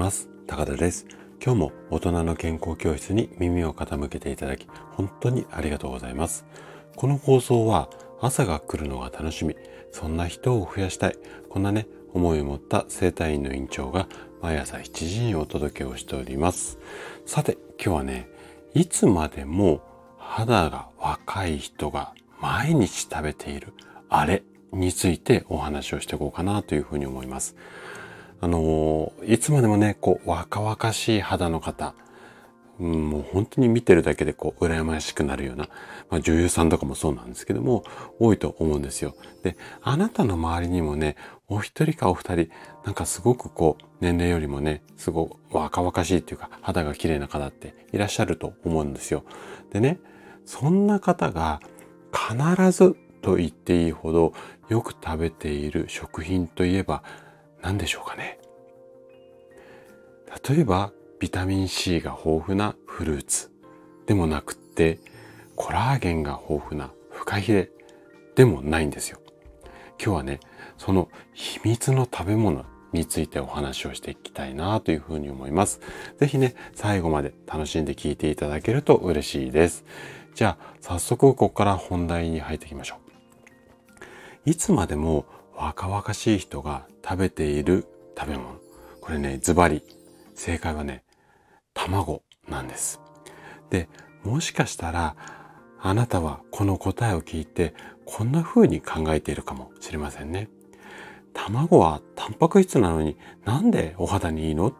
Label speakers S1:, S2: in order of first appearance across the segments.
S1: ます。高田です。今日も大人の健康教室に耳を傾けていただき本当にありがとうございます。この放送は朝が来るのが楽しみ。そんな人を増やしたい。こんなね思いを持った生体院の院長が毎朝7時にお届けをしております。さて今日はねいつまでも肌が若い人が毎日食べているあれについてお話をしていこうかなというふうに思います。あのいつまでもね、こう、若々しい肌の方、うん、もう本当に見てるだけでこう、羨ましくなるような、まあ、女優さんとかもそうなんですけども、多いと思うんですよ。で、あなたの周りにもね、お一人かお二人、なんかすごくこう、年齢よりもね、すごく若々しいっていうか、肌が綺麗な方っていらっしゃると思うんですよ。でね、そんな方が必ずと言っていいほどよく食べている食品といえば何でしょうかね例えばビタミン C が豊富なフルーツでもなくってコラーゲンが豊富なフカヒレでもないんですよ。今日はね、その秘密の食べ物についてお話をしていきたいなというふうに思います。ぜひね、最後まで楽しんで聞いていただけると嬉しいです。じゃあ、早速ここから本題に入っていきましょう。いつまでも若々しい人が食べている食べ物。これね、ズバリ。正解はね、卵なんです。で、もしかしたら、あなたはこの答えを聞いて、こんな風に考えているかもしれませんね。卵はタンパク質なのになんでお肌にいいの？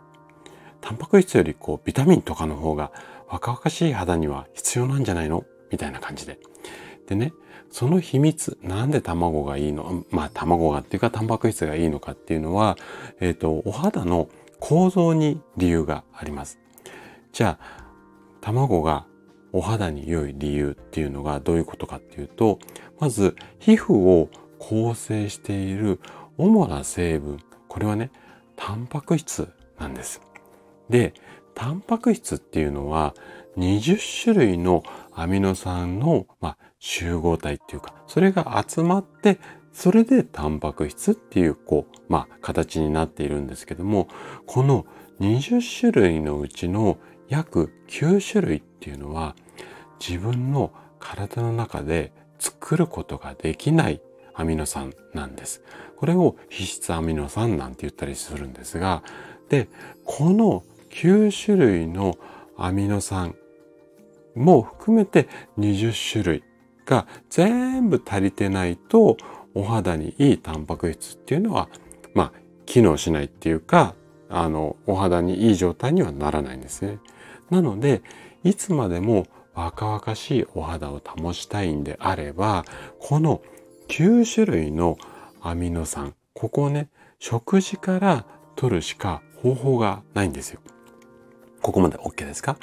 S1: タンパク質よりこうビタミンとかの方が若々しい肌には必要なんじゃないの？みたいな感じで。でね、その秘密、なんで卵がいいの？まあ卵がっていうかタンパク質がいいのかっていうのは、えっ、ー、と、お肌の構造に理由があります。じゃあ、卵がお肌に良い理由っていうのがどういうことかっていうと、まず皮膚を構成している主な成分、これはね、タンパク質なんです。で、タンパク質っていうのは20種類のアミノ酸の、まあ、集合体っていうか、それが集まって、それでタンパク質っていう、こう、まあ、形になっているんですけども、この20種類のうちの約9種類っていうのは、自分の体の中で作ることができないアミノ酸なんです。これを皮質アミノ酸なんて言ったりするんですが、で、この9種類のアミノ酸も含めて20種類が全部足りてないとお肌にいいタンパク質っていうのは、まあ、機能しないっていうか、あの、お肌にいい状態にはならないんですね。なので、いつまでも若々しいお肌を保ちたいんであれば、この9種類のアミノ酸、ここをね、食事から取るしか方法がないんですよ。ここまで OK ですか？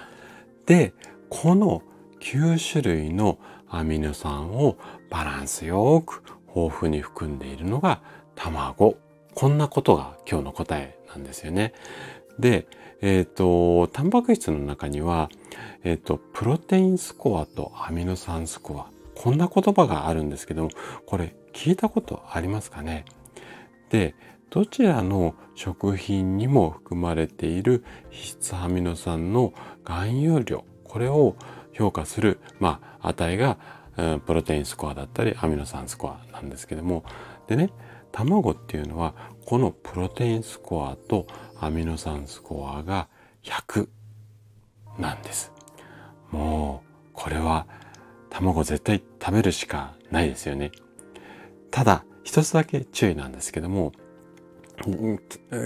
S1: で、この9種類のアミノ酸をバランスよく豊富に含んでいるのが卵。こんなことが今日の答えなんですよね。で、えっ、ー、と、タンパク質の中には、えっ、ー、と、プロテインスコアとアミノ酸スコア。こんな言葉があるんですけども、これ聞いたことありますかね？で、どちらの食品にも含まれている脂質アミノ酸の含有量、これを評価する、まあ、値が、プロテインスコアだったりアミノ酸スコアなんですけども、でね、卵っていうのは、このプロテインスコアとアミノ酸スコアが100なんです。もう、これは卵絶対食べるしかないですよね。ただ、一つだけ注意なんですけども、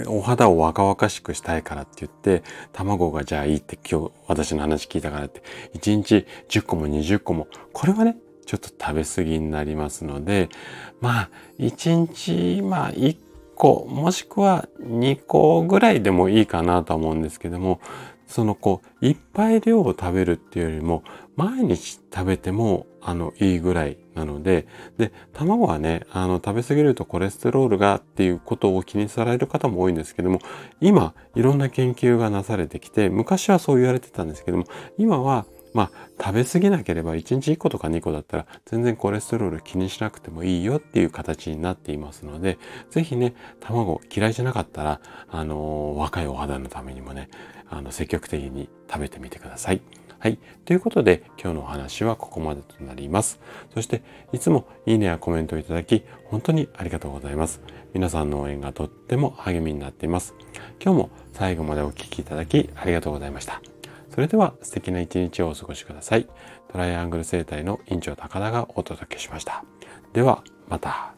S1: お肌を若々しくしたいからって言って、卵がじゃあいいって今日私の話聞いたからって、1日10個も20個も、これはね、ちょっと食べ過ぎになりますので、まあ、1日、まあ、1個、もしくは2個ぐらいでもいいかなと思うんですけども、そのこう、いっぱい量を食べるっていうよりも、毎日食べても、あの、いいぐらいなので、で、卵はね、あの、食べ過ぎるとコレステロールがっていうことを気にされる方も多いんですけども、今、いろんな研究がなされてきて、昔はそう言われてたんですけども、今は、まあ、食べ過ぎなければ1日1個とか2個だったら全然コレステロール気にしなくてもいいよっていう形になっていますので、ぜひね、卵嫌いじゃなかったら、あのー、若いお肌のためにもね、あの、積極的に食べてみてください。はい。ということで、今日のお話はここまでとなります。そして、いつもいいねやコメントをいただき、本当にありがとうございます。皆さんの応援がとっても励みになっています。今日も最後までお聴きいただき、ありがとうございました。それでは素敵な一日をお過ごしください。トライアングル生態の院長高田がお届けしました。では、また。